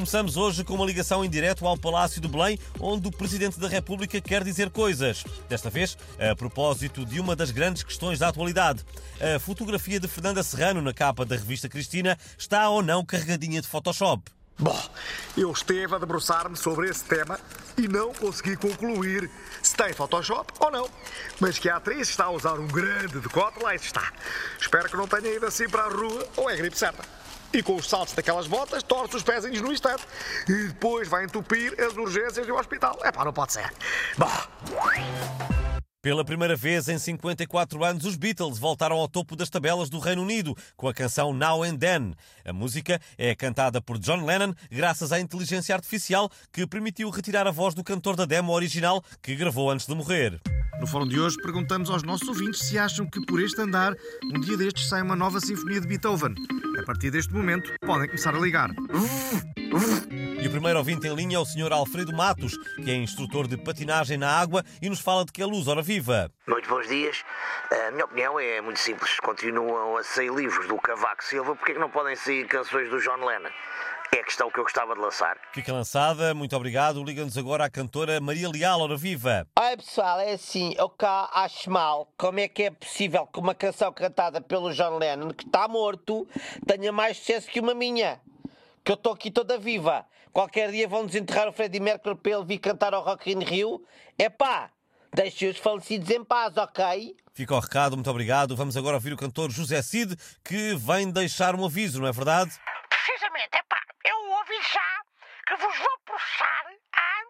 começamos hoje com uma ligação em direto ao Palácio de Belém, onde o Presidente da República quer dizer coisas. Desta vez, a propósito de uma das grandes questões da atualidade. A fotografia de Fernanda Serrano na capa da revista Cristina está ou não carregadinha de Photoshop? Bom, eu esteve a debruçar-me sobre esse tema e não consegui concluir se tem Photoshop ou não. Mas que a atriz está a usar um grande decote, lá está. Espero que não tenha ido assim para a rua ou é gripe certa. E com os saltos daquelas botas, torce os pezinhos no instante. E depois vai entupir as urgências do hospital. É pá, não pode ser. Bom. Pela primeira vez em 54 anos, os Beatles voltaram ao topo das tabelas do Reino Unido com a canção Now and Then. A música é cantada por John Lennon graças à inteligência artificial que permitiu retirar a voz do cantor da demo original que gravou antes de morrer. No fórum de hoje perguntamos aos nossos ouvintes se acham que por este andar, um dia destes sai uma nova sinfonia de Beethoven. A partir deste momento, podem começar a ligar. E o primeiro ouvinte em linha é o Sr. Alfredo Matos, que é instrutor de patinagem na água e nos fala de que a luz, ora viva. Muito bons dias. A minha opinião é muito simples. Continuam a sair livros do Cavaco Silva, porque é que não podem sair canções do John Lennon? É a questão que eu gostava de lançar. Fica lançada, muito obrigado. Liga-nos agora à cantora Maria Leal, ora viva. Oi pessoal, é assim, eu cá acho mal. Como é que é possível que uma canção cantada pelo John Lennon, que está morto, tenha mais sucesso que uma minha? Que eu estou aqui toda viva. Qualquer dia vão desenterrar o Freddie Mercury para ele vir cantar ao Rock in Rio. É pá, deixem os falecidos em paz, ok? Fica o recado, muito obrigado. Vamos agora ouvir o cantor José Cid, que vem deixar um aviso, não é verdade? Precisamente, é pá, eu ouvi já que vos vou processar ah,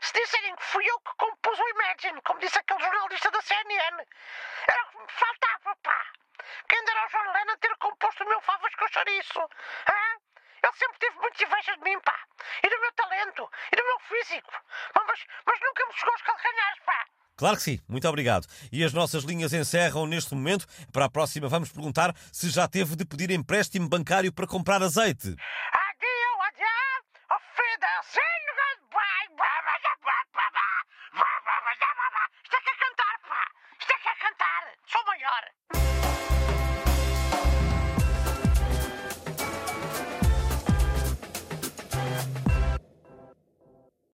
se disserem que fui eu que compus o Imagine, como disse aquele jornalista da CNN. Era o que me faltava, pá. Quem dera ao John Lennon ter composto o meu favas com chouriço. Ah? Ele sempre teve muitas invejas de mim, pá. E do meu talento, e do meu físico. Mas, mas nunca me chegou aos calcanhares, pá. Claro que sim, muito obrigado. E as nossas linhas encerram neste momento. Para a próxima, vamos perguntar se já teve de pedir empréstimo bancário para comprar azeite.